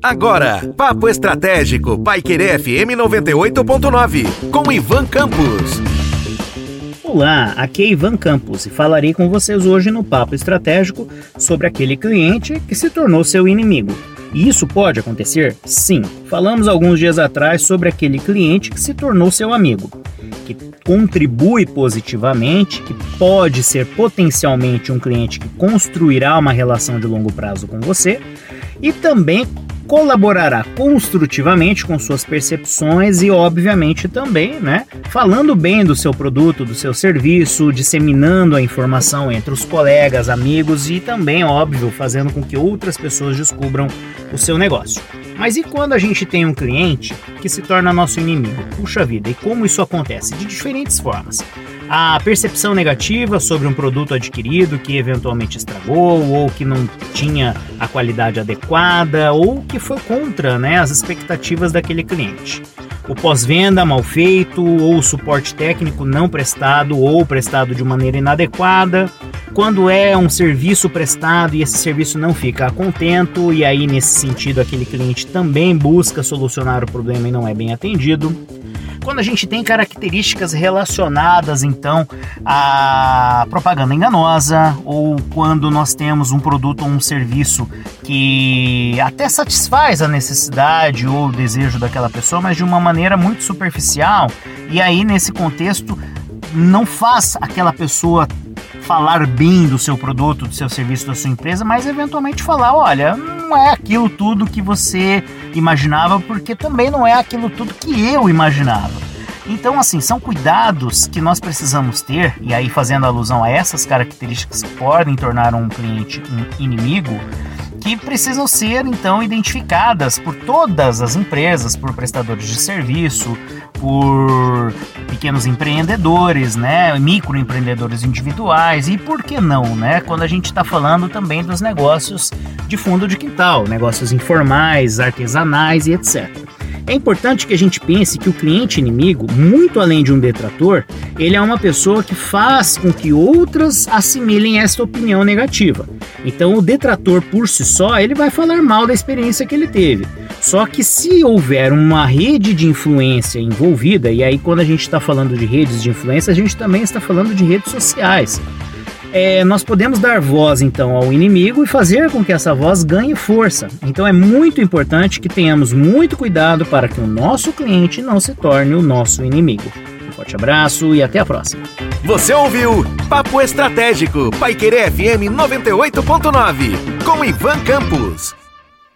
Agora, Papo Estratégico, Paiquerê FM 98.9, com Ivan Campos. Olá, aqui é Ivan Campos e falarei com vocês hoje no Papo Estratégico sobre aquele cliente que se tornou seu inimigo. E isso pode acontecer? Sim. Falamos alguns dias atrás sobre aquele cliente que se tornou seu amigo, que contribui positivamente, que pode ser potencialmente um cliente que construirá uma relação de longo prazo com você e também colaborará construtivamente com suas percepções e, obviamente, também, né, falando bem do seu produto, do seu serviço, disseminando a informação entre os colegas, amigos e também, óbvio, fazendo com que outras pessoas descubram o seu negócio. Mas e quando a gente tem um cliente que se torna nosso inimigo? Puxa vida, e como isso acontece? De diferentes formas a percepção negativa sobre um produto adquirido que eventualmente estragou ou que não tinha a qualidade adequada ou que foi contra né, as expectativas daquele cliente. O pós-venda mal feito ou o suporte técnico não prestado ou prestado de maneira inadequada. Quando é um serviço prestado e esse serviço não fica contento, e aí nesse sentido aquele cliente também busca solucionar o problema e não é bem atendido quando a gente tem características relacionadas então à propaganda enganosa ou quando nós temos um produto ou um serviço que até satisfaz a necessidade ou o desejo daquela pessoa, mas de uma maneira muito superficial, e aí nesse contexto não faz aquela pessoa falar bem do seu produto, do seu serviço, da sua empresa, mas eventualmente falar, olha, não é aquilo tudo que você imaginava, porque também não é aquilo tudo que eu imaginava. Então, assim, são cuidados que nós precisamos ter, e aí fazendo alusão a essas características que podem tornar um cliente um inimigo, que precisam ser então identificadas por todas as empresas, por prestadores de serviço, por pequenos empreendedores, né, microempreendedores individuais e por que não, né, quando a gente está falando também dos negócios de fundo de quintal, negócios informais, artesanais e etc. É importante que a gente pense que o cliente inimigo, muito além de um detrator, ele é uma pessoa que faz com que outras assimilem essa opinião negativa. Então, o detrator por si só, ele vai falar mal da experiência que ele teve. Só que se houver uma rede de influência envolvida, e aí quando a gente está falando de redes de influência, a gente também está falando de redes sociais é, nós podemos dar voz então ao inimigo e fazer com que essa voz ganhe força. Então é muito importante que tenhamos muito cuidado para que o nosso cliente não se torne o nosso inimigo. Um forte abraço e até a próxima. Você ouviu Papo Estratégico, Paiquerê FM 98.9, com Ivan Campos.